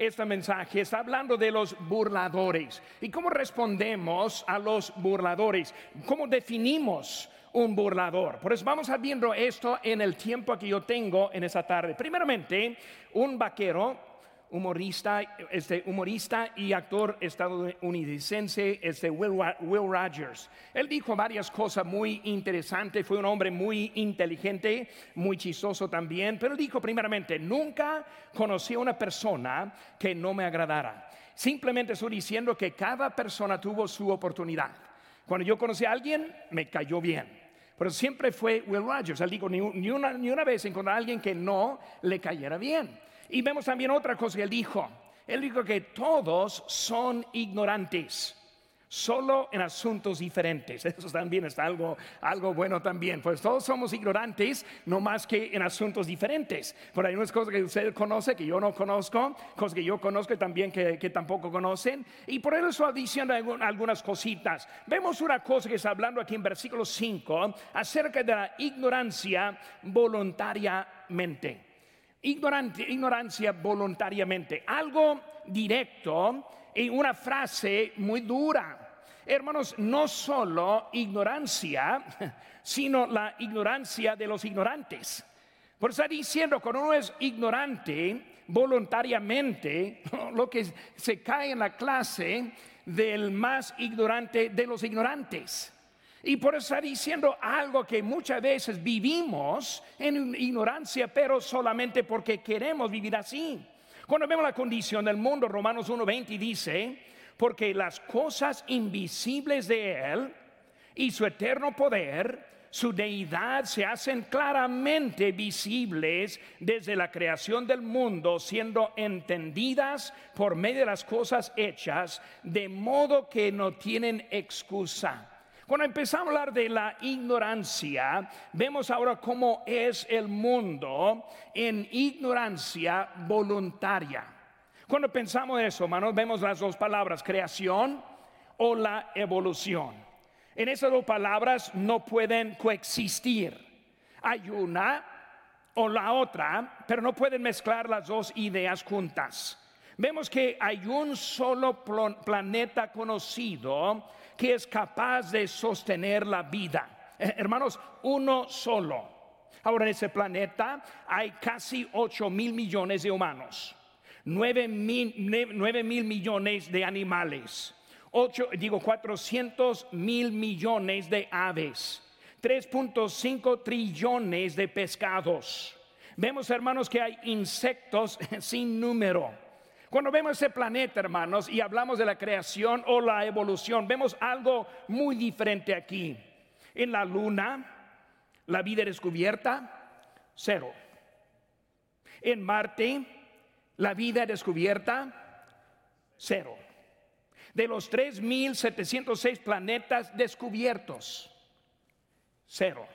este mensaje está hablando de los burladores. ¿Y cómo respondemos a los burladores? ¿Cómo definimos un burlador? Por eso vamos a viendo esto en el tiempo que yo tengo en esa tarde. Primeramente, un vaquero humorista, este, humorista y actor estadounidense, este Will, Will Rogers. Él dijo varias cosas muy interesantes, fue un hombre muy inteligente, muy chistoso también, pero dijo primeramente, nunca conocí a una persona que no me agradara. Simplemente estoy diciendo que cada persona tuvo su oportunidad. Cuando yo conocí a alguien, me cayó bien. Pero siempre fue Will Rogers. Él dijo, ni, una, ni una vez encontré a alguien que no le cayera bien. Y vemos también otra cosa que él dijo. Él dijo que todos son ignorantes, solo en asuntos diferentes. Eso también es algo, algo bueno también. Pues todos somos ignorantes, no más que en asuntos diferentes. Por hay unas cosas que usted conoce que yo no conozco, cosas que yo conozco y también que, que tampoco conocen. Y por eso estoy diciendo algunas cositas. Vemos una cosa que está hablando aquí en versículo 5 acerca de la ignorancia voluntariamente ignorancia voluntariamente, algo directo y una frase muy dura. Hermanos, no solo ignorancia, sino la ignorancia de los ignorantes. Por está diciendo, cuando uno es ignorante voluntariamente, lo que se cae en la clase del más ignorante de los ignorantes. Y por está diciendo algo que muchas veces vivimos en ignorancia, pero solamente porque queremos vivir así. Cuando vemos la condición del mundo, Romanos 1.20 dice, porque las cosas invisibles de Él y su eterno poder, su deidad se hacen claramente visibles desde la creación del mundo, siendo entendidas por medio de las cosas hechas, de modo que no tienen excusa. Cuando empezamos a hablar de la ignorancia, vemos ahora cómo es el mundo en ignorancia voluntaria. Cuando pensamos en eso, hermanos, vemos las dos palabras, creación o la evolución. En esas dos palabras no pueden coexistir. Hay una o la otra, pero no pueden mezclar las dos ideas juntas. Vemos que hay un solo planeta conocido que es capaz de sostener la vida. Eh, hermanos, uno solo. Ahora en ese planeta hay casi 8 mil millones de humanos, 9 mil, mil millones de animales, 8, digo 400 mil millones de aves, 3.5 trillones de pescados. Vemos, hermanos, que hay insectos sin número. Cuando vemos ese planeta, hermanos, y hablamos de la creación o la evolución, vemos algo muy diferente aquí. En la luna, la vida descubierta, cero. En Marte, la vida descubierta, cero. De los 3.706 planetas descubiertos, cero.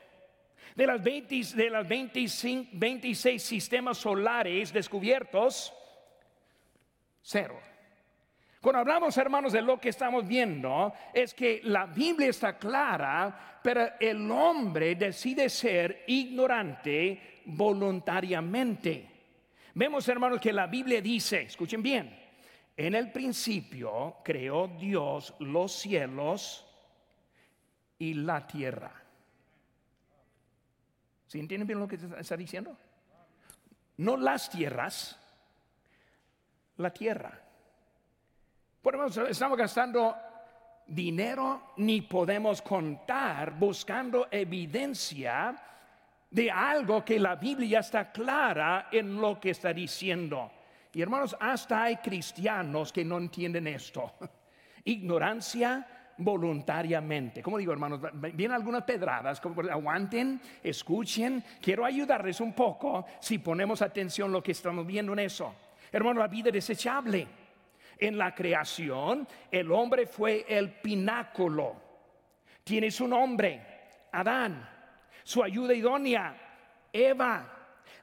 De las, 20, de las 25, 26 sistemas solares descubiertos, cero. Cuando hablamos, hermanos, de lo que estamos viendo, es que la Biblia está clara, pero el hombre decide ser ignorante voluntariamente. Vemos, hermanos, que la Biblia dice, escuchen bien, en el principio creó Dios los cielos y la tierra. ¿Sí entienden bien lo que está diciendo? No las tierras, la tierra. Por eso estamos gastando dinero ni podemos contar buscando evidencia de algo que la Biblia está clara en lo que está diciendo. Y hermanos, hasta hay cristianos que no entienden esto. Ignorancia voluntariamente. Como digo, hermanos, vienen algunas pedradas, aguanten, escuchen. Quiero ayudarles un poco si ponemos atención a lo que estamos viendo en eso. Hermano, la vida desechable. En la creación, el hombre fue el pináculo. Tiene su nombre, Adán. Su ayuda idónea, Eva.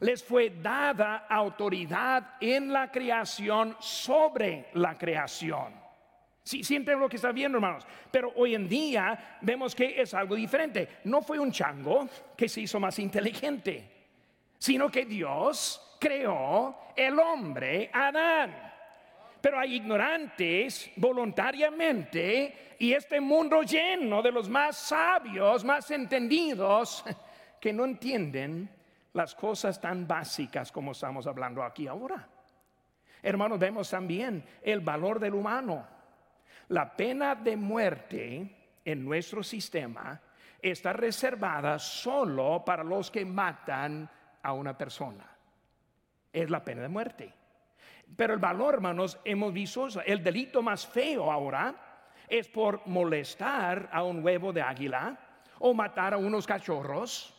Les fue dada autoridad en la creación sobre la creación. Sí, siempre lo que está viendo, hermanos. Pero hoy en día vemos que es algo diferente. No fue un chango que se hizo más inteligente, sino que Dios creó el hombre Adán. Pero hay ignorantes voluntariamente y este mundo lleno de los más sabios, más entendidos, que no entienden las cosas tan básicas como estamos hablando aquí ahora. Hermanos, vemos también el valor del humano. La pena de muerte en nuestro sistema está reservada solo para los que matan a una persona. Es la pena de muerte. Pero el valor, hermanos, hemos visto el delito más feo ahora es por molestar a un huevo de águila o matar a unos cachorros,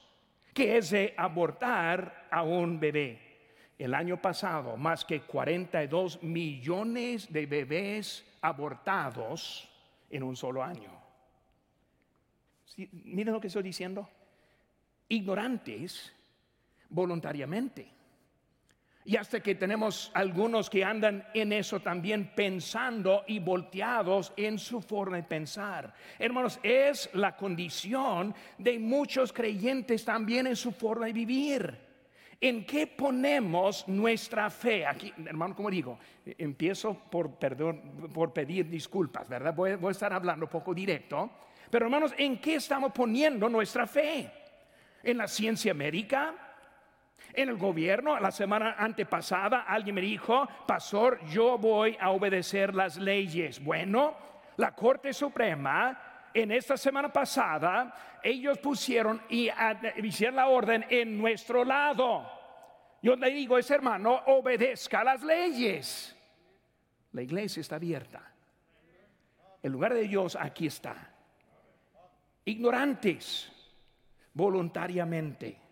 que es de abortar a un bebé. El año pasado, más que 42 millones de bebés abortados en un solo año. miren lo que estoy diciendo. Ignorantes voluntariamente. Y hasta que tenemos algunos que andan en eso también pensando y volteados en su forma de pensar. Hermanos, es la condición de muchos creyentes también en su forma de vivir. ¿En qué ponemos nuestra fe? Aquí, hermano, como digo, empiezo por, perdón, por pedir disculpas, ¿verdad? Voy, a estar hablando poco directo. Pero hermanos, ¿en qué estamos poniendo nuestra fe? ¿En la ciencia médica? En el gobierno, la semana antepasada, alguien me dijo, pastor, yo voy a obedecer las leyes. Bueno, la Corte Suprema, en esta semana pasada, ellos pusieron y hicieron la orden en nuestro lado. Yo le digo ese hermano, obedezca las leyes. La iglesia está abierta. El lugar de Dios aquí está. Ignorantes, voluntariamente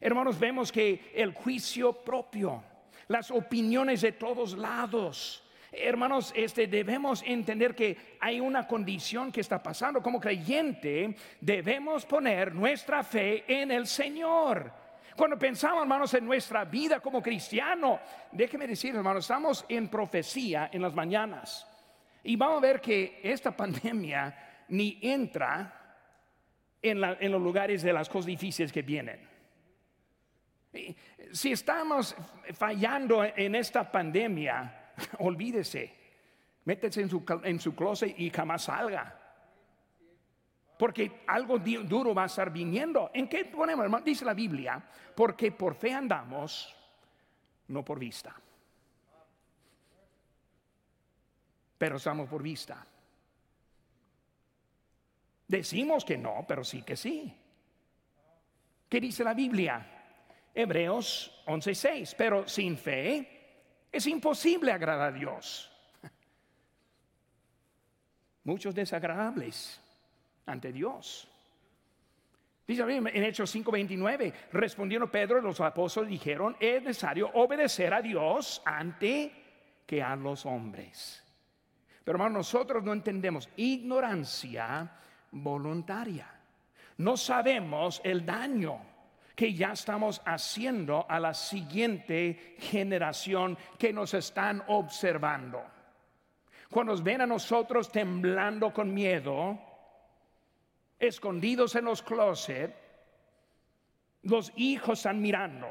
Hermanos, vemos que el juicio propio, las opiniones de todos lados, Hermanos, este debemos entender que hay una condición que está pasando como creyente, debemos poner nuestra fe en el Señor. Cuando pensamos, hermanos, en nuestra vida como cristiano, déjeme decir, hermanos, estamos en profecía en las mañanas y vamos a ver que esta pandemia ni entra en, en los lugares de las cosas difíciles que vienen. Si estamos fallando en esta pandemia, olvídese, métese en su, en su closet y jamás salga. Porque algo duro va a estar viniendo. ¿En qué ponemos, hermano? Dice la Biblia, porque por fe andamos, no por vista. Pero estamos por vista. Decimos que no, pero sí que sí. ¿Qué dice la Biblia? Hebreos 11:6, pero sin fe es imposible agradar a Dios. Muchos desagradables ante Dios. Dice en Hechos 5:29, respondiendo Pedro y los apóstoles dijeron, es necesario obedecer a Dios ante que a los hombres. Pero hermanos, nosotros no entendemos ignorancia voluntaria. No sabemos el daño que ya estamos haciendo a la siguiente generación que nos están observando. Cuando nos ven a nosotros temblando con miedo, escondidos en los closets, los hijos están mirando.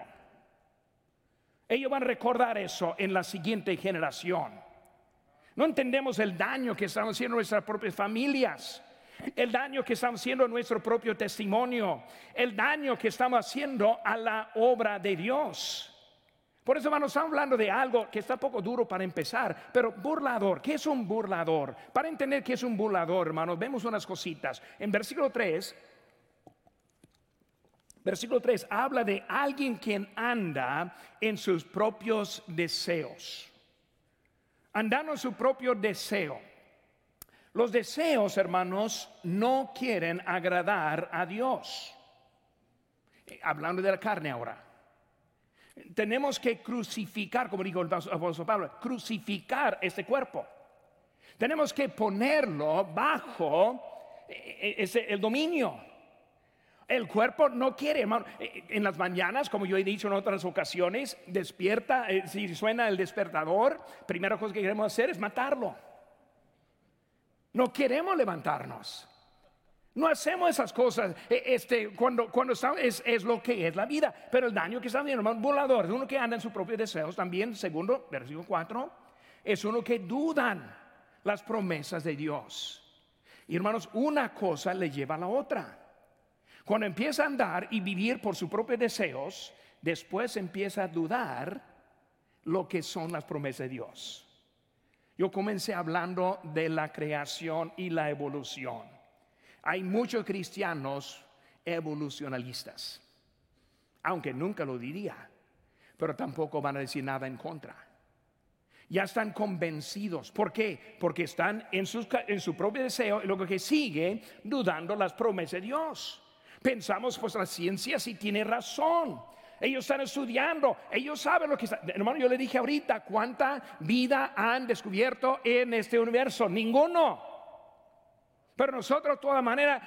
Ellos van a recordar eso en la siguiente generación. No entendemos el daño que estamos haciendo nuestras propias familias el daño que estamos haciendo a nuestro propio testimonio, el daño que estamos haciendo a la obra de Dios. Por eso, hermanos, estamos hablando de algo que está poco duro para empezar, pero burlador. ¿Qué es un burlador? Para entender qué es un burlador, hermanos, vemos unas cositas. En versículo 3, versículo 3 habla de alguien quien anda en sus propios deseos. Andando en su propio deseo. Los deseos, hermanos, no quieren agradar a Dios. Eh, hablando de la carne ahora. Tenemos que crucificar, como dijo el apóstol Pablo, crucificar este cuerpo. Tenemos que ponerlo bajo eh, eh, el dominio. El cuerpo no quiere, hermano. En las mañanas, como yo he dicho en otras ocasiones, despierta, si suena el despertador, primera cosa que queremos hacer es matarlo. No queremos levantarnos. No hacemos esas cosas e, este, cuando, cuando es, es, lo que es la vida. Pero el daño que está viendo, hermano, volador, uno que anda en sus propios deseos también, segundo, versículo 4, es uno que dudan las promesas de Dios. Y hermanos, una cosa le lleva a la otra. Cuando empieza a andar y vivir por sus propios deseos, después empieza a dudar lo que son las promesas de Dios. Yo comencé hablando de la creación y la evolución. Hay muchos cristianos evolucionalistas, aunque nunca lo diría, pero tampoco van a decir nada en contra. Ya están convencidos. ¿Por qué? Porque están en, en su propio deseo lo que sigue dudando las promesas de Dios. Pensamos, pues la ciencia sí tiene razón. Ellos están estudiando, ellos saben lo que está. Hermano, yo le dije ahorita, ¿cuánta vida han descubierto en este universo? Ninguno. Pero nosotros de todas maneras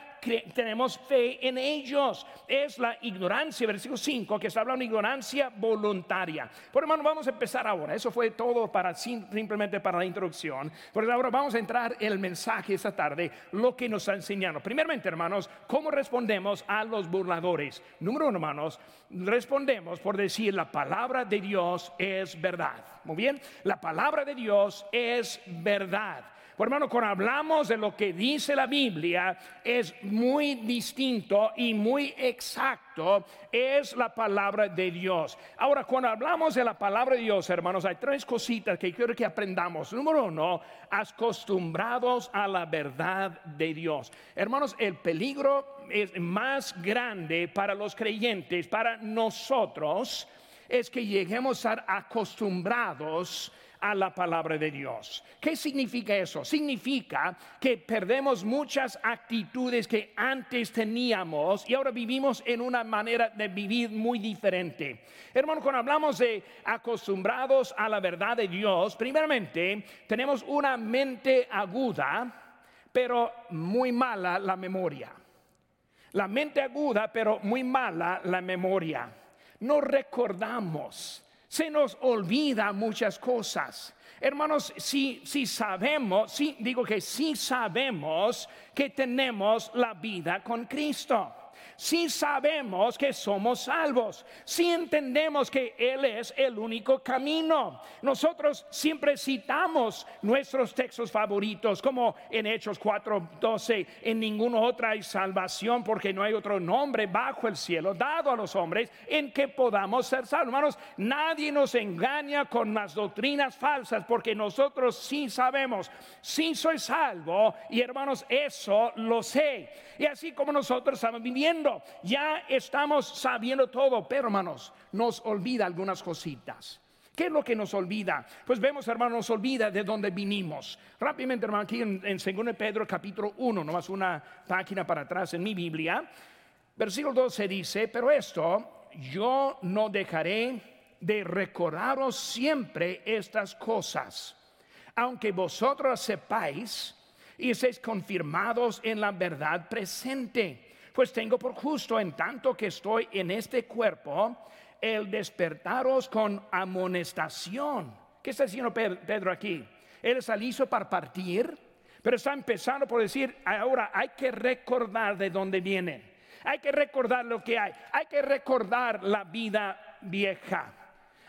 tenemos fe en ellos. Es la ignorancia, versículo 5, que se habla de ignorancia voluntaria. Por hermano, vamos a empezar ahora. Eso fue todo para simplemente para la introducción. Pero ahora vamos a entrar en el mensaje esta tarde, lo que nos está enseñando. Primeramente, hermanos, ¿cómo respondemos a los burladores? Número uno, hermanos, respondemos por decir la palabra de Dios es verdad. Muy bien, la palabra de Dios es verdad. Hermano, cuando hablamos de lo que dice la Biblia, es muy distinto y muy exacto, es la palabra de Dios. Ahora, cuando hablamos de la palabra de Dios, hermanos, hay tres cositas que quiero que aprendamos. Número uno, acostumbrados a la verdad de Dios. Hermanos, el peligro es más grande para los creyentes, para nosotros, es que lleguemos a estar acostumbrados a la palabra de Dios. ¿Qué significa eso? Significa que perdemos muchas actitudes que antes teníamos y ahora vivimos en una manera de vivir muy diferente. Hermano, cuando hablamos de acostumbrados a la verdad de Dios, primeramente tenemos una mente aguda, pero muy mala la memoria. La mente aguda, pero muy mala la memoria. No recordamos se nos olvida muchas cosas. Hermanos, si, si sabemos, si digo que si sabemos que tenemos la vida con Cristo si sabemos que somos salvos, si entendemos que Él es el único camino. Nosotros siempre citamos nuestros textos favoritos, como en Hechos 4:12, en ninguna otra hay salvación porque no hay otro nombre bajo el cielo dado a los hombres en que podamos ser salvos. Hermanos, nadie nos engaña con las doctrinas falsas porque nosotros sí sabemos, sí soy salvo y hermanos, eso lo sé. Y así como nosotros estamos viviendo ya estamos sabiendo todo, pero hermanos, nos olvida algunas cositas. ¿Qué es lo que nos olvida? Pues vemos, hermanos, nos olvida de dónde vinimos. Rápidamente, hermano, aquí en, en 2 Pedro capítulo 1, nomás una página para atrás en mi Biblia, versículo 12 dice, pero esto yo no dejaré de recordaros siempre estas cosas, aunque vosotros sepáis y seáis confirmados en la verdad presente pues tengo por justo en tanto que estoy en este cuerpo el despertaros con amonestación. ¿Qué está diciendo Pedro aquí? Él está listo para partir, pero está empezando por decir, ahora hay que recordar de dónde viene. Hay que recordar lo que hay. Hay que recordar la vida vieja.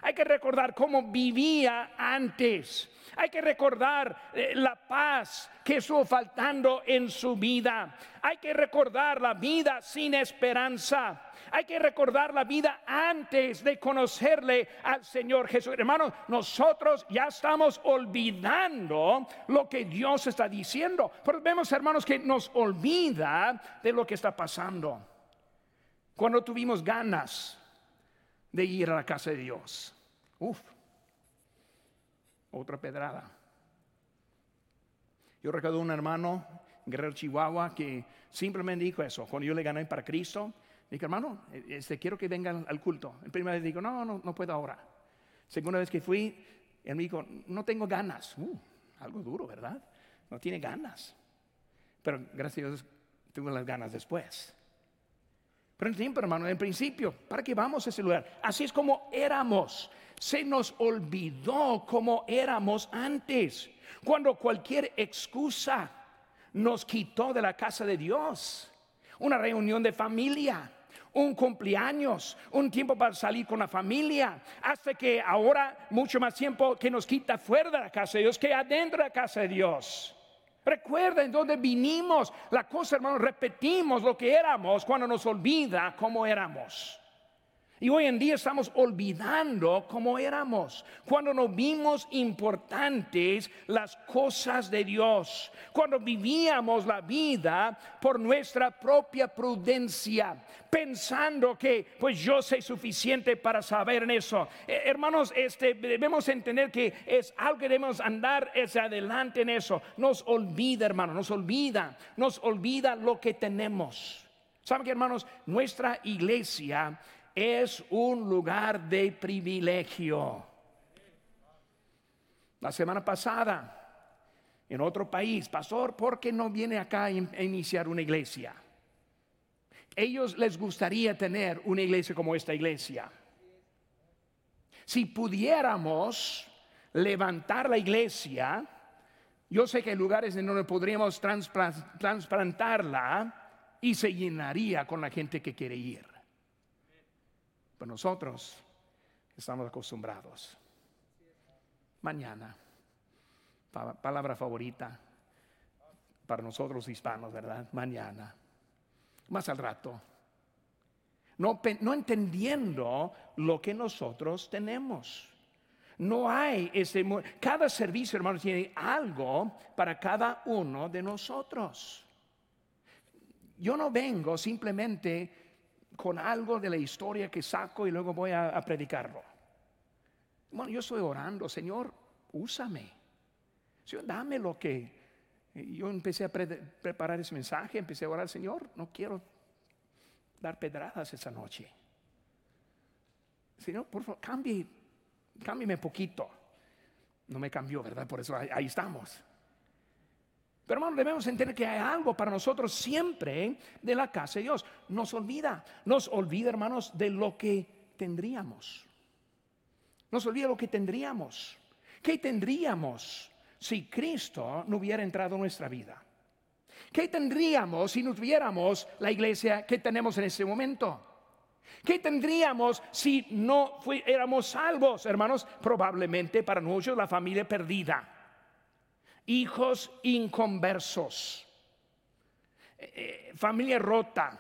Hay que recordar cómo vivía antes. Hay que recordar eh, la paz que estuvo faltando en su vida. Hay que recordar la vida sin esperanza. Hay que recordar la vida antes de conocerle al Señor Jesús. Hermanos, nosotros ya estamos olvidando lo que Dios está diciendo. Pero vemos, hermanos, que nos olvida de lo que está pasando. Cuando tuvimos ganas de ir a la casa de Dios. Uf, otra pedrada. Yo recuerdo un hermano, Guerrero Chihuahua, que simplemente dijo eso. Cuando yo le gané para Cristo, dije, hermano, este, quiero que vengan al culto. El primer vez dijo, no, no, no puedo ahora. Segunda vez que fui, él me dijo, no tengo ganas. Uh, algo duro, ¿verdad? No tiene ganas. Pero gracias a Dios tuve las ganas después. Pero en hermano, en principio, ¿para qué vamos a ese lugar? Así es como éramos. Se nos olvidó cómo éramos antes. Cuando cualquier excusa nos quitó de la casa de Dios. Una reunión de familia, un cumpleaños, un tiempo para salir con la familia, hasta que ahora mucho más tiempo que nos quita fuera de la casa de Dios que adentro de la casa de Dios. Recuerden dónde vinimos. La cosa, hermanos, repetimos lo que éramos cuando nos olvida cómo éramos. Y hoy en día estamos olvidando cómo éramos, cuando no vimos importantes las cosas de Dios, cuando vivíamos la vida por nuestra propia prudencia, pensando que pues yo sé suficiente para saber en eso. Eh, hermanos, este, debemos entender que es algo que debemos andar hacia adelante en eso. Nos olvida, hermanos, nos olvida, nos olvida lo que tenemos. ¿Saben que, hermanos? Nuestra iglesia es un lugar de privilegio. La semana pasada, en otro país, pastor, ¿por qué no viene acá a iniciar una iglesia? Ellos les gustaría tener una iglesia como esta iglesia. Si pudiéramos levantar la iglesia, yo sé que hay lugares en donde podríamos transplantarla y se llenaría con la gente que quiere ir. Pero nosotros estamos acostumbrados. Mañana, palabra favorita para nosotros hispanos, ¿verdad? Mañana, más al rato. No, no entendiendo lo que nosotros tenemos. No hay ese. Cada servicio, hermano, tiene algo para cada uno de nosotros. Yo no vengo simplemente con algo de la historia que saco y luego voy a, predicarlo. Bueno, yo estoy orando, Señor, úsame. Señor, dame lo que... Yo empecé a preparar ese mensaje, empecé a orar, Señor, no quiero dar pedradas esa noche. Señor, por favor, cambie, cámbiame poquito. No me cambió, ¿verdad? Por eso ahí estamos. Pero hermanos, debemos entender que hay algo para nosotros siempre de la casa de Dios. Nos olvida, nos olvida, hermanos, de lo que tendríamos. Nos olvida lo que tendríamos. ¿Qué tendríamos si Cristo no hubiera entrado en nuestra vida? ¿Qué tendríamos si no tuviéramos la iglesia que tenemos en este momento? ¿Qué tendríamos si no fuéramos salvos, hermanos? Probablemente para muchos la familia perdida hijos inconversos, eh, eh, familia rota,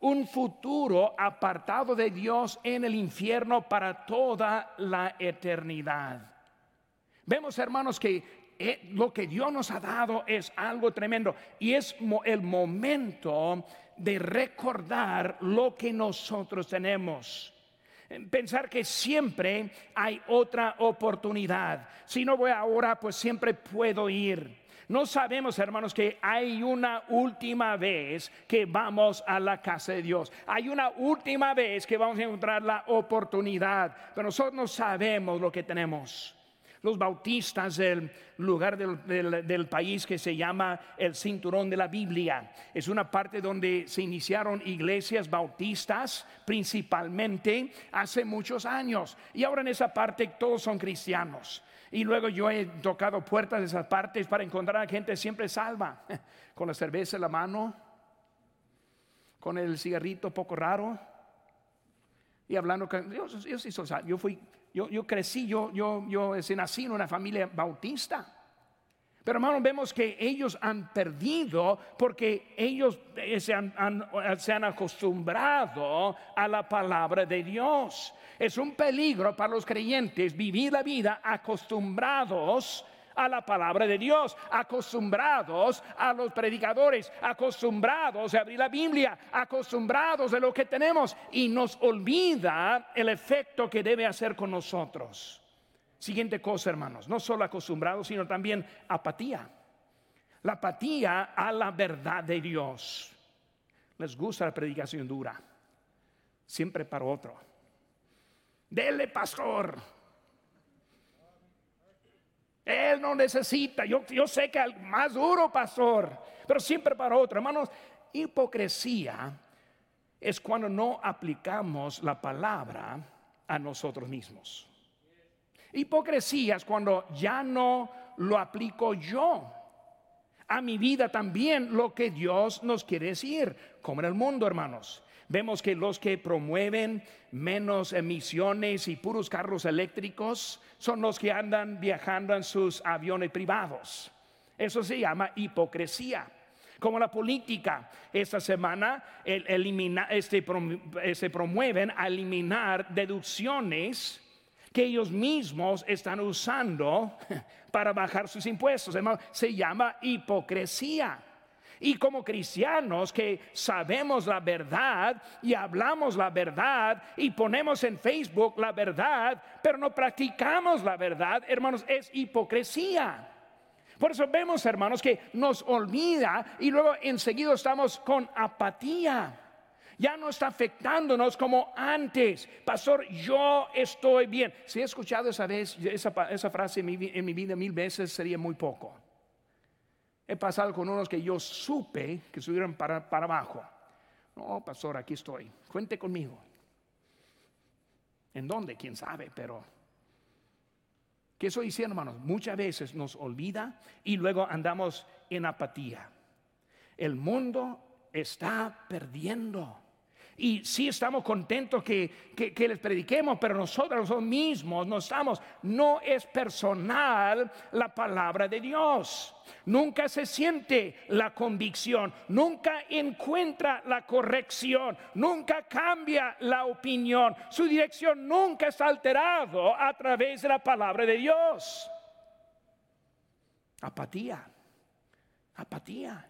un futuro apartado de Dios en el infierno para toda la eternidad. Vemos, hermanos, que eh, lo que Dios nos ha dado es algo tremendo y es el momento de recordar lo que nosotros tenemos pensar que siempre hay otra oportunidad. Si no voy ahora, pues siempre puedo ir. No sabemos, hermanos, que hay una última vez que vamos a la casa de Dios. Hay una última vez que vamos a encontrar la oportunidad, pero nosotros no sabemos lo que tenemos los bautistas del lugar del, país que se llama el cinturón de la Biblia. Es una parte donde se iniciaron iglesias bautistas principalmente hace muchos años. Y ahora en esa parte todos son cristianos. Y luego yo he tocado puertas de esas partes para encontrar a gente siempre salva, con la cerveza en la mano, con el cigarrito poco raro y hablando con yo, yo, yo fui yo, yo crecí, yo, yo, yo nací en una familia bautista. Pero hermanos, vemos que ellos han perdido porque ellos eh, se han, se han, acostumbrado a la palabra de Dios. Es un peligro para los creyentes vivir la vida acostumbrados a la palabra de Dios, acostumbrados a los predicadores, acostumbrados a abrir la Biblia, acostumbrados a lo que tenemos y nos olvida el efecto que debe hacer con nosotros. Siguiente cosa, hermanos, no solo acostumbrados, sino también apatía. La apatía a la verdad de Dios. Les gusta la predicación dura, siempre para otro. Dele, pastor, él no necesita. Yo, sé que más duro, pastor, pero siempre para otro. Hermanos, hipocresía es cuando no aplicamos la palabra a nosotros mismos. Hipocresía es cuando ya no lo aplico yo a mi vida también lo que Dios nos quiere decir, como en el mundo, hermanos. Vemos que los que promueven menos emisiones y puros carros eléctricos son los que andan viajando en sus aviones privados. Eso se llama hipocresía. Como la política, esta semana elimina, este, se este, promueven a eliminar deducciones que ellos mismos están usando para bajar sus impuestos. Se llama hipocresía. Y como cristianos que sabemos la verdad y hablamos la verdad y ponemos en Facebook la verdad, pero no practicamos la verdad, hermanos, es hipocresía. Por eso vemos, hermanos, que nos olvida y luego enseguida estamos con apatía. Ya no está afectándonos como antes. Pastor, yo estoy bien. Si he escuchado esa, vez, esa, frase en mi, en mi vida mil veces, sería muy poco. He pasado con unos que yo supe que subieron para, para abajo. No, pastor, aquí estoy. Cuente conmigo. ¿En dónde? ¿Quién sabe? Pero, ¿qué estoy diciendo, hermanos? Muchas veces nos olvida y luego andamos en apatía. El mundo está perdiendo. Y sí estamos contentos que, les prediquemos, pero nosotros mismos no estamos. No es personal la palabra de Dios. Nunca se siente la convicción, nunca encuentra la corrección, nunca cambia la opinión. Su dirección nunca está alterado a través de la palabra de Dios. Apatía, apatía.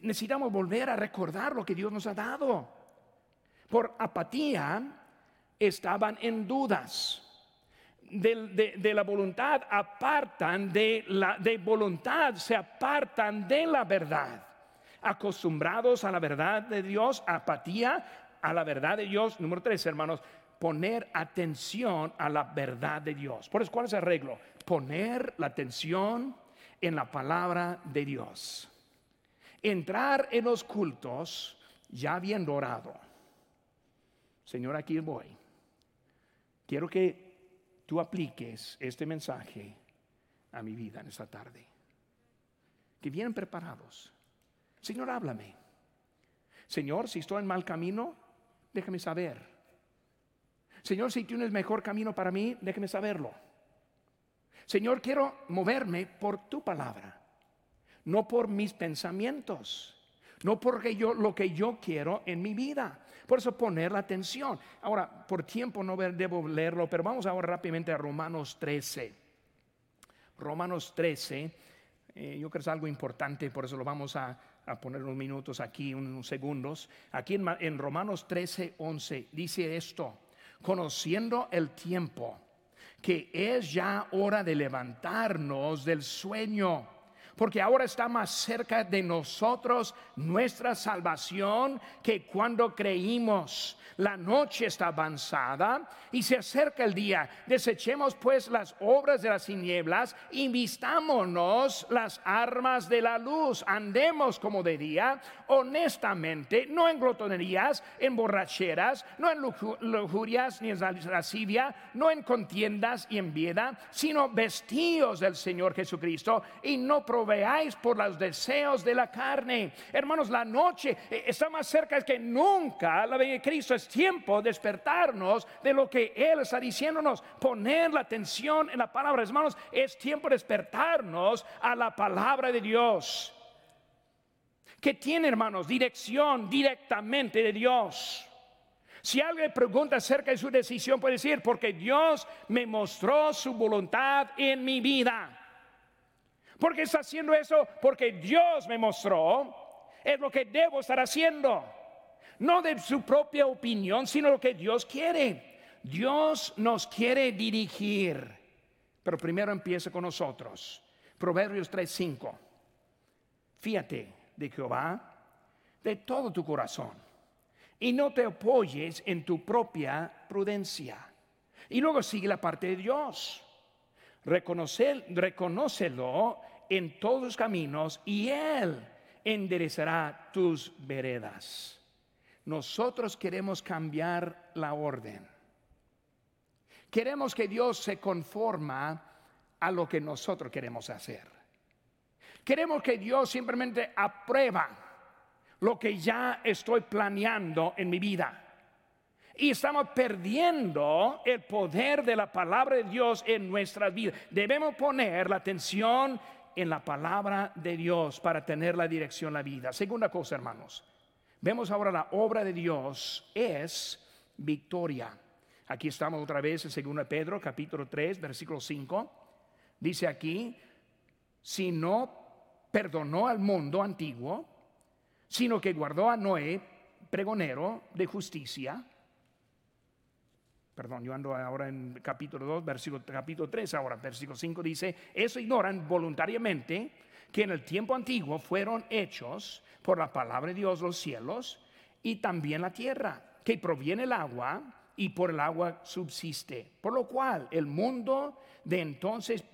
Necesitamos volver a recordar lo que Dios nos ha dado por apatía estaban en dudas. De, la voluntad apartan de la voluntad se apartan de la verdad. Acostumbrados a la verdad de Dios apatía a la verdad de Dios. Número tres hermanos poner atención a la verdad de Dios. Por eso cuál es el arreglo poner la atención en la palabra de Dios. Entrar en los cultos ya habiendo orado Señor, aquí voy. Quiero que tú apliques este mensaje a mi vida en esta tarde. Que vienen preparados. Señor, háblame. Señor, si estoy en mal camino, déjame saber. Señor, si tienes mejor camino para mí, déjame saberlo. Señor, quiero moverme por tu palabra, no por mis pensamientos, no porque yo lo que yo quiero en mi vida. Por eso poner la atención. Ahora, por tiempo no debo leerlo, pero vamos ahora rápidamente a Romanos 13. Romanos 13, eh, yo creo que es algo importante, por eso lo vamos a, poner unos minutos aquí, unos segundos. Aquí en, en Romanos 13, 11 dice esto, conociendo el tiempo, que es ya hora de levantarnos del sueño porque ahora está más cerca de nosotros nuestra salvación que cuando creímos. La noche está avanzada y se acerca el día. Desechemos pues las obras de las tinieblas y vistámonos las armas de la luz. Andemos como de día, honestamente, no en glotonerías, en borracheras, no en lujurias ni en lascivia, no en contiendas y en vieda, sino vestidos del Señor Jesucristo y no veáis por los deseos de la carne. Hermanos, la noche eh, está más cerca que nunca. La de Cristo es tiempo de despertarnos de lo que Él está diciéndonos. Poner la atención en la palabra, hermanos, es tiempo de despertarnos a la palabra de Dios. Que tiene, hermanos, dirección directamente de Dios. Si alguien pregunta acerca de su decisión, puede decir, porque Dios me mostró su voluntad en mi vida. ¿Por qué está haciendo eso? Porque Dios me mostró, es lo que debo estar haciendo. No de su propia opinión, sino lo que Dios quiere. Dios nos quiere dirigir. Pero primero empieza con nosotros. Proverbios 3:5. Fíjate de Jehová de todo tu corazón y no te apoyes en tu propia prudencia. Y luego sigue la parte de Dios. Reconócelo en todos los caminos y Él enderezará tus veredas. Nosotros queremos cambiar la orden. Queremos que Dios se conforma a lo que nosotros queremos hacer. Queremos que Dios simplemente aprueba lo que ya estoy planeando en mi vida. Y estamos perdiendo el poder de la palabra de Dios en nuestras vidas. Debemos poner la atención en la palabra de Dios para tener la dirección la vida. Segunda cosa, hermanos. Vemos ahora la obra de Dios es victoria. Aquí estamos otra vez en 2 Pedro capítulo 3, versículo 5. Dice aquí, si no perdonó al mundo antiguo, sino que guardó a Noé, pregonero de justicia. Perdón, yo ando ahora en capítulo 2, versículo capítulo 3, ahora versículo 5 dice, eso ignoran voluntariamente que en el tiempo antiguo fueron hechos por la palabra de Dios los cielos y también la tierra, que proviene el agua y por el agua subsiste. Por lo cual el mundo de entonces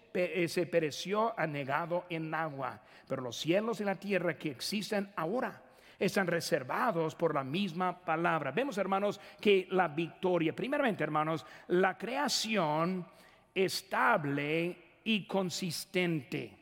se pereció anegado en agua, pero los cielos y la tierra que existen ahora están reservados por la misma palabra. Vemos, hermanos, que la victoria, primeramente, hermanos, la creación estable y consistente.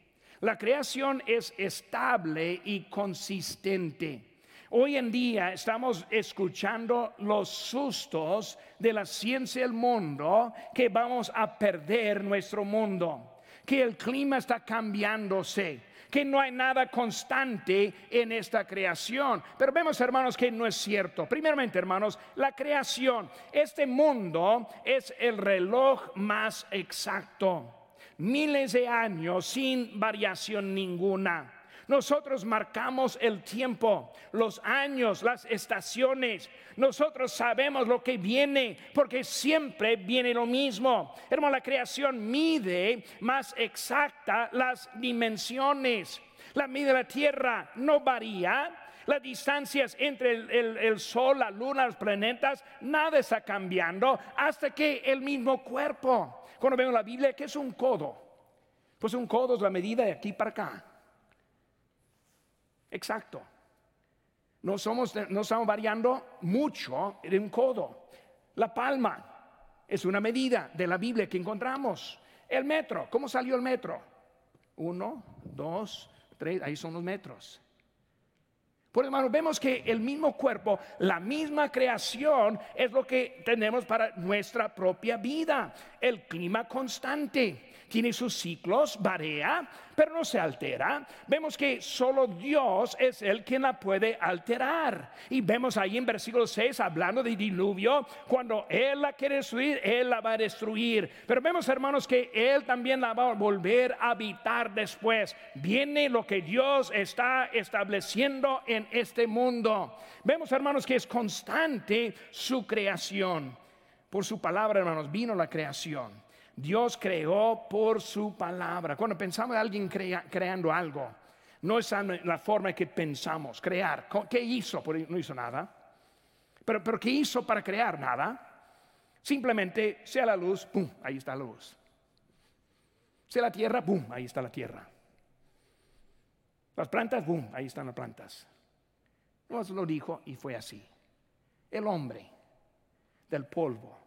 La creación es estable y consistente. Hoy en día estamos escuchando los sustos de la ciencia del mundo que vamos a perder nuestro mundo, que el clima está cambiándose, que no hay nada constante en esta creación. Pero vemos, hermanos, que no es cierto. Primeramente, hermanos, la creación, este mundo es el reloj más exacto. Miles de años sin variación ninguna. Nosotros marcamos el tiempo, los años, las estaciones. Nosotros sabemos lo que viene porque siempre viene lo mismo. Hermano, la creación mide más exacta las dimensiones. La mide la tierra no varía. Las distancias entre el, sol, la luna, los planetas, nada está cambiando hasta que el mismo cuerpo. Cuando vemos la Biblia, ¿qué es un codo? Pues un codo es la medida de aquí para acá exacto. No, somos, no estamos variando mucho de un codo. La palma es una medida de la Biblia que encontramos. El metro, ¿cómo salió el metro? Uno, dos, tres, ahí son los metros. Por hermano, vemos que el mismo cuerpo, la misma creación es lo que tenemos para nuestra propia vida. El clima constante tiene sus ciclos, varía, pero no se altera. Vemos que solo Dios es el quien la puede alterar. Y vemos ahí en versículo 6 hablando de diluvio, cuando Él la quiere destruir, Él la va a destruir. Pero vemos hermanos que Él también la va a volver a habitar después. Viene lo que Dios está estableciendo en este mundo. Vemos hermanos que es constante su creación. Por su palabra, hermanos, vino la creación. Dios creó por su palabra. Cuando pensamos en alguien creando algo, no es la forma en que pensamos, crear. ¿Qué hizo? No hizo nada. Pero, pero ¿qué hizo para crear? Nada. Simplemente sea la luz, ¡pum! Ahí está la luz. Sea la tierra, ¡pum! Ahí está la tierra. Las plantas, ¡pum! Ahí están las plantas. Dios lo dijo y fue así. El hombre del polvo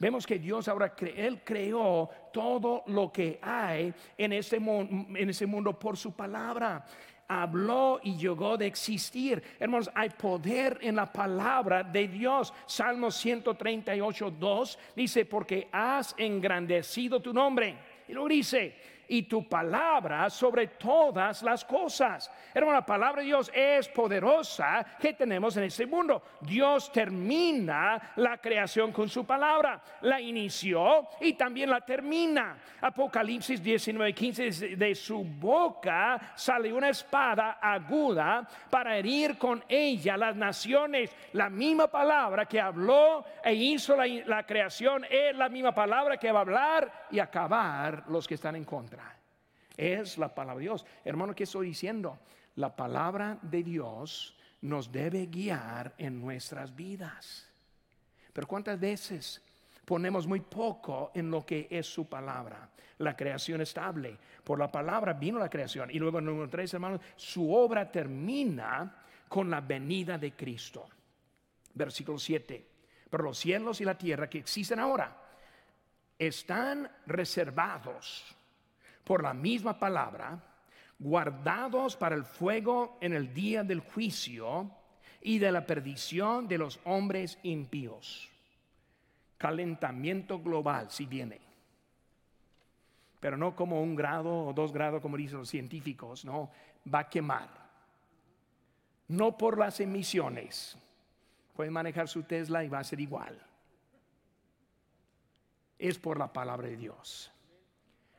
Vemos que Dios ahora, Él creó todo lo que hay en ese, en ese mundo por su palabra habló y llegó de existir. Hermanos, hay poder en la palabra de Dios. Salmo 138, 2 dice, porque has engrandecido tu nombre. Y luego dice, y tu palabra sobre todas las cosas. Hermano, la palabra de Dios es poderosa que tenemos en este mundo. Dios termina la creación con su palabra, la inició y también la termina. Apocalipsis 19, 15 de su boca sale una espada aguda para herir con ella las naciones. La misma palabra que habló e hizo la, la creación es la misma palabra que va a hablar y acabar los que están en contra es la palabra de Dios. Hermano, ¿qué estoy diciendo? La palabra de Dios nos debe guiar en nuestras vidas. Pero ¿cuántas veces ponemos muy poco en lo que es su palabra? La creación estable. Por la palabra vino la creación. Y luego, número tres, hermanos, su obra termina con la venida de Cristo. Versículo 7. Pero los cielos y la tierra que existen ahora están reservados por la misma palabra guardados para el fuego en el día del juicio y de la perdición de los hombres impíos. Calentamiento global si viene. Pero no como un grado o dos grados como dicen los científicos, no, va a quemar. No por las emisiones. Puede manejar su Tesla y va a ser igual. Es por la palabra de Dios.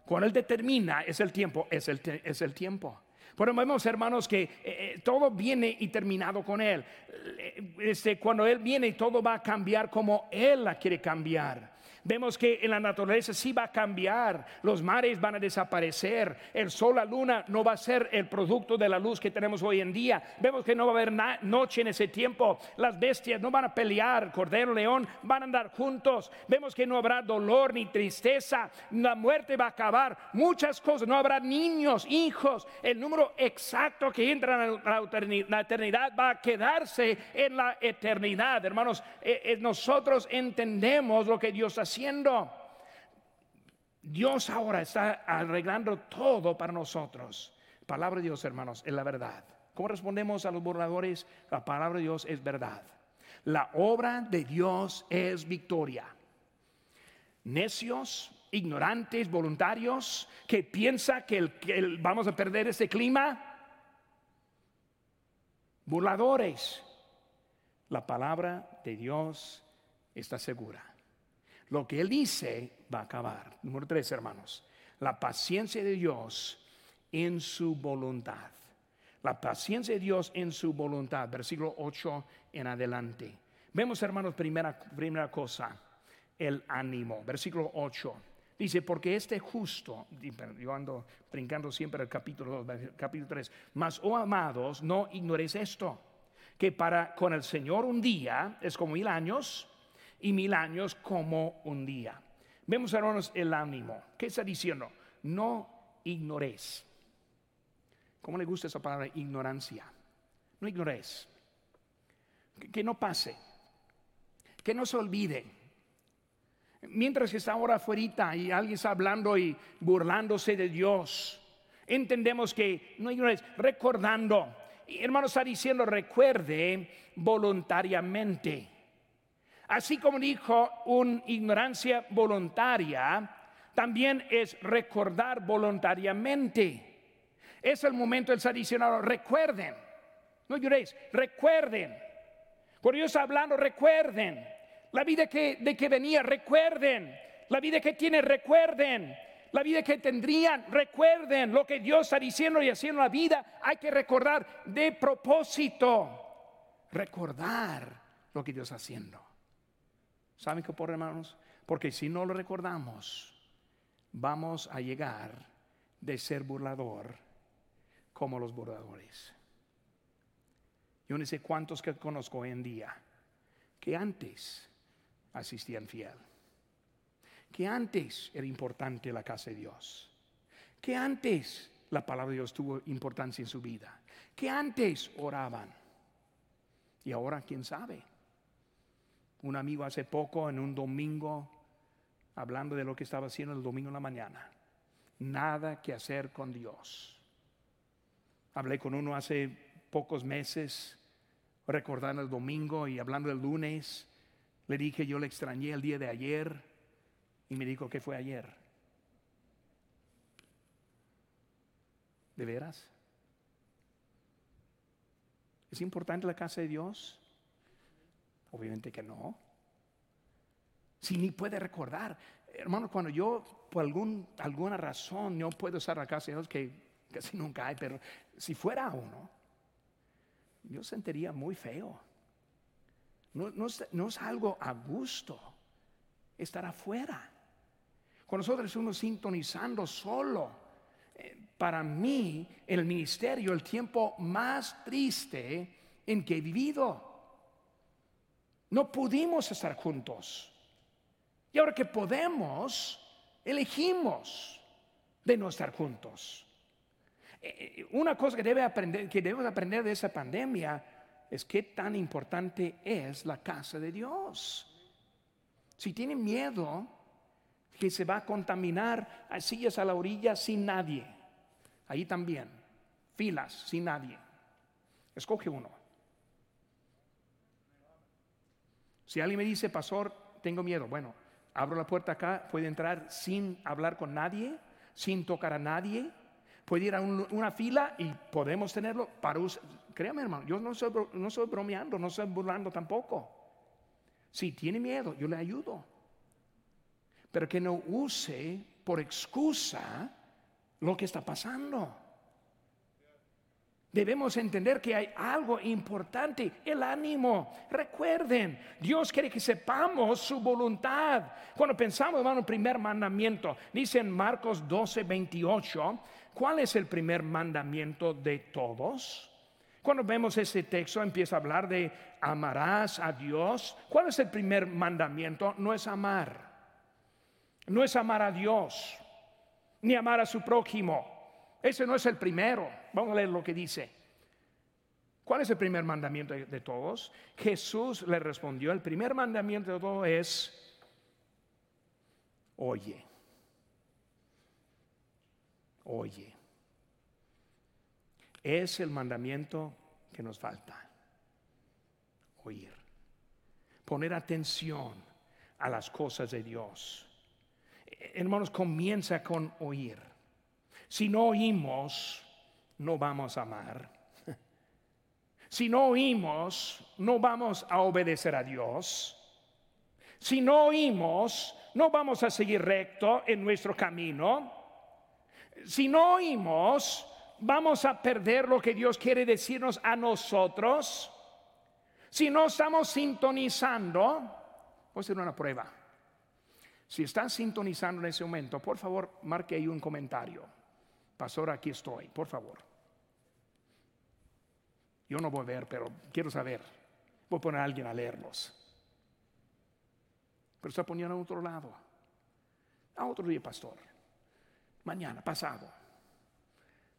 Cuando Él determina, es el tiempo, es el, es el tiempo. Pero vemos, hermanos, que eh, eh, todo viene y terminado con Él. Eh, este, cuando Él viene, todo va a cambiar como Él la quiere cambiar. Vemos que en la naturaleza sí va a cambiar, los mares van a desaparecer, el sol, la luna no va a ser el producto de la luz que tenemos hoy en día. Vemos que no va a haber noche en ese tiempo, las bestias no van a pelear, cordero, león van a andar juntos. Vemos que no habrá dolor ni tristeza, la muerte va a acabar, muchas cosas, no habrá niños, hijos, el número exacto que entra en la eternidad va a quedarse en la eternidad. Hermanos, eh, eh, nosotros entendemos lo que Dios hace Dios ahora está arreglando todo para nosotros. Palabra de Dios, hermanos, es la verdad. ¿Cómo respondemos a los burladores? La palabra de Dios es verdad. La obra de Dios es victoria. Necios, ignorantes, voluntarios, que piensa que, vamos a perder ese clima. Burladores. La palabra de Dios está segura. Lo que Él dice va a acabar. Número tres, hermanos. La paciencia de Dios en su voluntad. La paciencia de Dios en su voluntad. Versículo 8 en adelante. Vemos, hermanos, primera, primera cosa, el ánimo. Versículo 8. Dice, porque este justo, yo ando brincando siempre el capítulo 2, capítulo 3, mas, oh amados, no ignores esto, que para con el Señor un día es como mil años y mil años como un día. Vemos, hermanos, el ánimo. ¿Qué está diciendo? No ignores. ¿Cómo le gusta esa palabra ignorancia? No ignores. Que, no pase. Que no se olvide. Mientras está ahora afuera y alguien está hablando y burlándose de Dios, entendemos que no ignores, recordando. hermano está diciendo, recuerde voluntariamente. Así como dijo un ignorancia voluntaria, también es recordar voluntariamente. Es el momento del está recuerden, no lloréis, recuerden. Por Dios hablando, recuerden. La vida que, de que venía, recuerden. La vida que tiene, recuerden. La vida que tendrían, recuerden lo que Dios está diciendo y haciendo la vida. Hay que recordar de propósito. Recordar lo que Dios está haciendo. ¿Saben qué por hermanos? Porque si no lo recordamos, vamos a llegar de ser burlador como los burladores. Yo no sé cuántos que conozco hoy en día que antes asistían fiel, que antes era importante la casa de Dios, que antes la palabra de Dios tuvo importancia en su vida, que antes oraban y ahora quién sabe un amigo hace poco en un domingo hablando de lo que estaba haciendo el domingo en la mañana. Nada que hacer con Dios. Hablé con uno hace pocos meses, recordando el domingo y hablando del lunes. Le dije, yo le extrañé el día de ayer y me dijo, ¿qué fue ayer? ¿De veras? ¿Es importante la casa de Dios? Obviamente que no. Si ni puede recordar. Hermano, cuando yo por algún, alguna razón no puedo estar a casa de Dios, que casi nunca hay, pero si fuera uno, yo sentiría muy feo. No, no, es algo a gusto estar afuera. Cuando nosotros estamos sintonizando solo, eh, para mí el ministerio, el tiempo más triste en que he vivido. No pudimos estar juntos. Y ahora que podemos, elegimos de no estar juntos. Eh, eh, una cosa que, debe aprender, que debemos aprender de esa pandemia es qué tan importante es la casa de Dios. Si tienen miedo que se va a contaminar, sillas a la orilla sin nadie, ahí también. filas, sin nadie. Escoge uno. Si alguien me dice, pastor, tengo miedo, bueno, abro la puerta acá, puede entrar sin hablar con nadie, sin tocar a nadie, puede ir a una fila y podemos tenerlo para usar. Créame, hermano, yo no estoy, no estoy bromeando, no estoy burlando tampoco. Si tiene miedo, yo le ayudo. Pero que no use por excusa lo que está pasando. Debemos entender que hay algo importante, el ánimo. Recuerden, Dios quiere que sepamos su voluntad. Cuando pensamos, hermano, el primer mandamiento, dice en Marcos 12, 28, ¿cuál es el primer mandamiento de todos? Cuando vemos ese texto empieza a hablar de amarás a Dios. ¿Cuál es el primer mandamiento? No es amar. No es amar a Dios, ni amar a su prójimo. Ese no es el primero. Vamos a leer lo que dice. ¿Cuál es el primer mandamiento de, todos? Jesús le respondió, el primer mandamiento de todos es, oye, oye. Es el mandamiento que nos falta. Oír. Poner atención a las cosas de Dios. Hermanos, comienza con oír. Si no oímos, no vamos a amar. Si no oímos, no vamos a obedecer a Dios. Si no oímos, no vamos a seguir recto en nuestro camino. Si no oímos, vamos a perder lo que Dios quiere decirnos a nosotros. Si no estamos sintonizando, voy a hacer una prueba. Si están sintonizando en ese momento, por favor, marque ahí un comentario. Pastor, aquí estoy, por favor. Yo no voy a ver, pero quiero saber. Voy a poner a alguien a leerlos. Pero está poniendo a otro lado. A otro día, pastor. Mañana, pasado.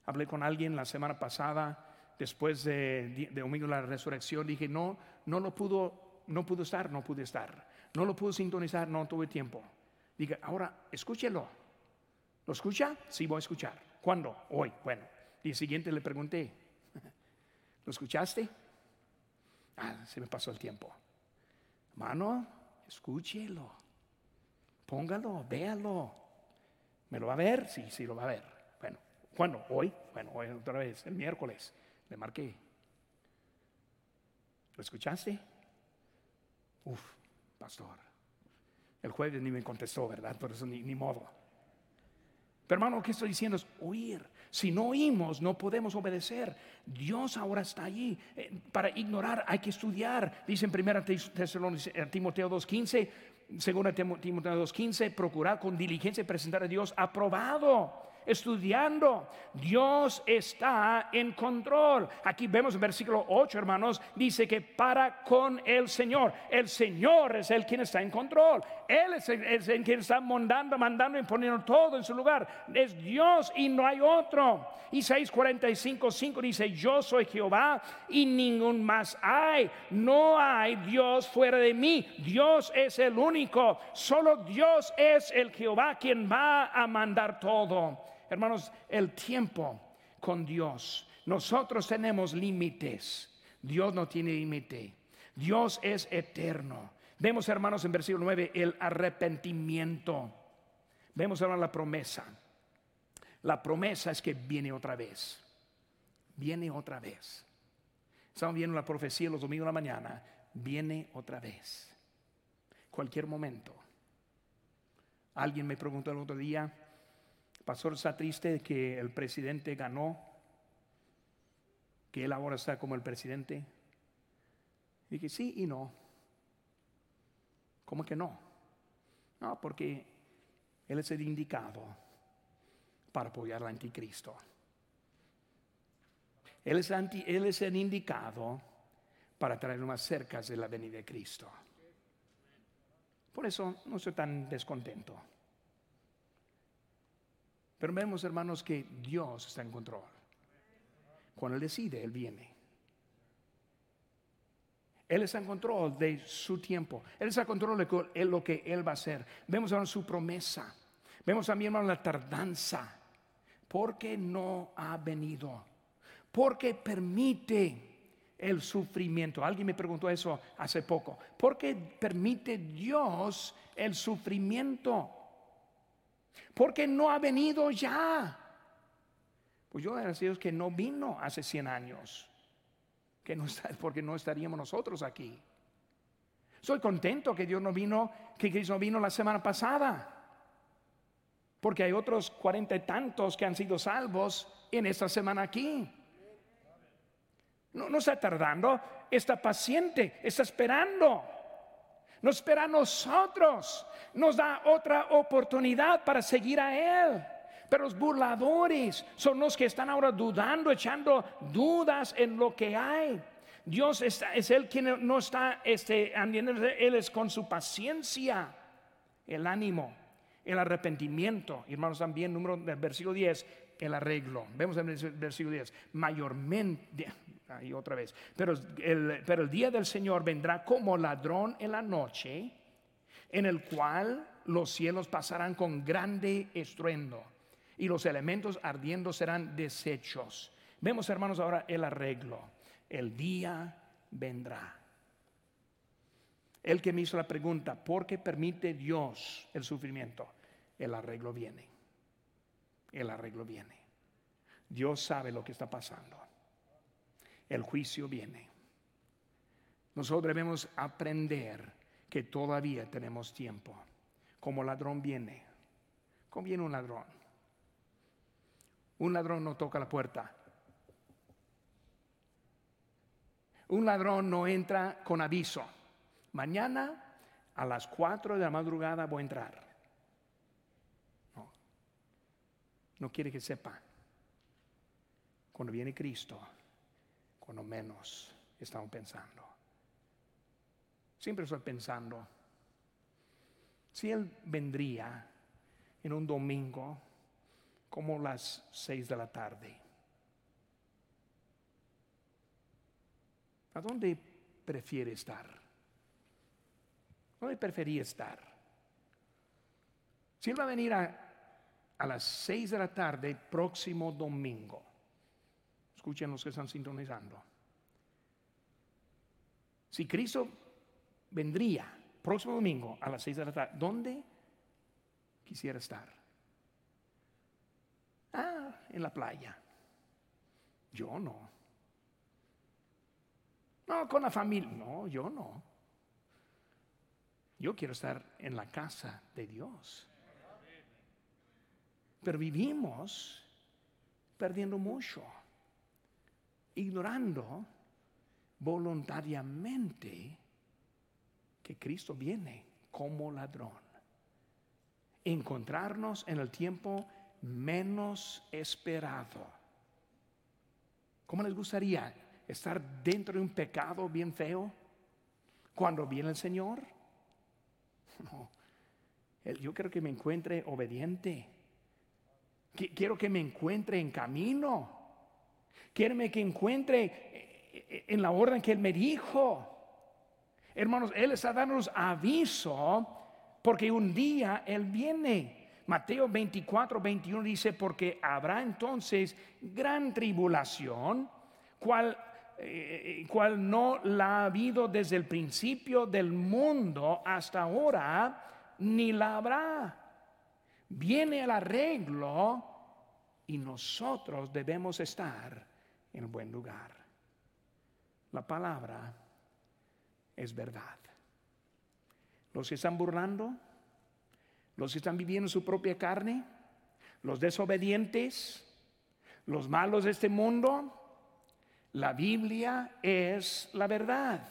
Hablé con alguien la semana pasada, después de, Domingo de la Resurrección, dije, no, no lo pudo, no pudo estar, no pude estar. No lo pudo sintonizar, no tuve tiempo. Dije, ahora escúchelo. ¿Lo escucha? Sí, voy a escuchar. ¿Cuándo? Hoy. Bueno, y siguiente le pregunté, ¿lo escuchaste? Ah, se me pasó el tiempo. Mano, escúchelo. Póngalo, véalo. ¿Me lo va a ver? Sí, sí, lo va a ver. ¿Cuándo? Hoy. Bueno, hoy otra vez, el miércoles. Le marqué. ¿Lo escuchaste? Uf, pastor. El jueves ni me contestó, ¿verdad? Por eso ni, modo. Pero hermano, lo que estoy diciendo es oír. Si no oímos, no podemos obedecer. Dios ahora está allí. Eh, para ignorar hay que estudiar. Dice en 1 eh, Timoteo 2.15, según Timoteo 2.15, procurar con diligencia presentar a Dios aprobado estudiando. Dios está en control. Aquí vemos en versículo 8, hermanos, dice que para con el Señor. El Señor es el quien está en control. Él es el, quien está mandando, mandando y poniendo todo en su lugar. Es Dios y no hay otro. Isaías 45, 5 dice, yo soy Jehová y ningún más hay. No hay Dios fuera de mí. Dios es el único. Solo Dios es el Jehová quien va a mandar todo. Hermanos, el tiempo con Dios. Nosotros tenemos límites. Dios no tiene límite. Dios es eterno. Vemos, hermanos, en versículo 9, el arrepentimiento. Vemos ahora la promesa. La promesa es que viene otra vez. Viene otra vez. Estamos viendo la profecía los domingos de la mañana. Viene otra vez. Cualquier momento. Alguien me preguntó el otro día, pastor está triste que el presidente ganó, que él ahora está como el presidente. Y que sí y no. ¿Cómo que no? No, porque él es el indicado para apoyar al anticristo. Él es, él es el indicado para traer más cerca de la venida de Cristo. Por eso no estoy tan descontento. Pero vemos, hermanos, que Dios está en control. Cuando Él decide, Él viene. Él está en control de su tiempo. Él está en control de lo que Él va a hacer. Vemos ahora su promesa. Vemos también, hermano, la tardanza. Porque no ha venido. porque permite el sufrimiento. Alguien me preguntó eso hace poco. ¿Por qué permite Dios el sufrimiento? Porque no ha venido ya. Pues yo decía que no vino hace 100 años. Que no está, porque no estaríamos nosotros aquí. Soy contento que Dios no vino, que Cristo no vino la semana pasada. Porque hay otros cuarenta y tantos que han sido salvos en esta semana aquí. No, está tardando, está paciente, está esperando. Nos espera a nosotros, nos da otra oportunidad para seguir a Él. Pero los burladores son los que están ahora dudando, echando dudas en lo que hay. Dios es el quien no está, este, Él es con su paciencia, el ánimo, el arrepentimiento. Hermanos, también, número del versículo 10, el arreglo. Vemos el versículo 10, mayormente, ahí otra vez, pero el, pero el día del Señor vendrá como ladrón en la noche, en el cual los cielos pasarán con grande estruendo y los elementos ardiendo serán deshechos. Vemos, hermanos, ahora el arreglo. El día vendrá. El que me hizo la pregunta, ¿por qué permite Dios el sufrimiento? El arreglo viene. El arreglo viene. Dios sabe lo que está pasando. El juicio viene. Nosotros debemos aprender que todavía tenemos tiempo. Como ladrón viene. ¿Cómo viene un ladrón? Un ladrón no toca la puerta. Un ladrón no entra con aviso. Mañana a las 4 de la madrugada voy a entrar. No. No quiere que sepa. Cuando viene Cristo, menos estamos pensando. Siempre estoy pensando, si Él vendría en un domingo como las seis de la tarde, ¿a dónde prefiere estar? ¿Dónde prefería estar? Si Él va a venir a, a las seis de la tarde próximo domingo, Escuchen los que están sintonizando. Si Cristo vendría próximo domingo a las seis de la tarde, ¿dónde quisiera estar? Ah, en la playa. Yo no. No, con la familia. No, yo no. Yo quiero estar en la casa de Dios. Pero vivimos perdiendo mucho ignorando voluntariamente que Cristo viene como ladrón. Encontrarnos en el tiempo menos esperado. ¿Cómo les gustaría estar dentro de un pecado bien feo cuando viene el Señor? No. Yo quiero que me encuentre obediente. Quiero que me encuentre en camino Quiéreme que encuentre eh, eh, en la orden que Él me dijo. Hermanos, Él está dándonos aviso porque un día Él viene. Mateo 24, 21 dice, porque habrá entonces gran tribulación, cual, eh, cual no la ha habido desde el principio del mundo hasta ahora, ni la habrá. Viene el arreglo y nosotros debemos estar en buen lugar. La palabra es verdad. Los que están burlando, los que están viviendo su propia carne, los desobedientes, los malos de este mundo, la Biblia es la verdad.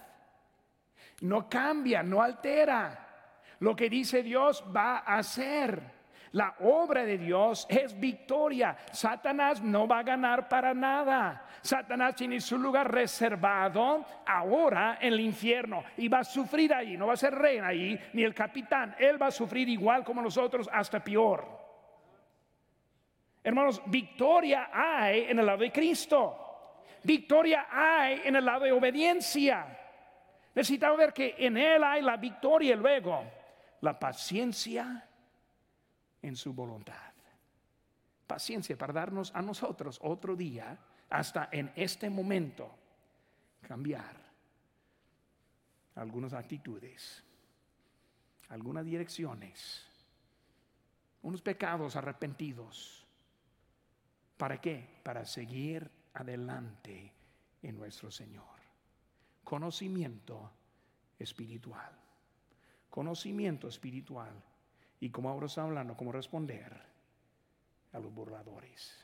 No cambia, no altera. Lo que dice Dios va a hacer. La obra de Dios es victoria. Satanás no va a ganar para nada. Satanás tiene su lugar reservado ahora en el infierno y va a sufrir ahí. No va a ser rey ahí ni el capitán. Él va a sufrir igual como nosotros, hasta peor. Hermanos, victoria hay en el lado de Cristo. Victoria hay en el lado de obediencia. Necesitamos ver que en Él hay la victoria y luego la paciencia en su voluntad. Paciencia para darnos a nosotros otro día hasta en este momento cambiar algunas actitudes, algunas direcciones, unos pecados arrepentidos. ¿Para qué? Para seguir adelante en nuestro Señor. Conocimiento espiritual. Conocimiento espiritual. Y como ahora hablando, cómo responder a los burladores.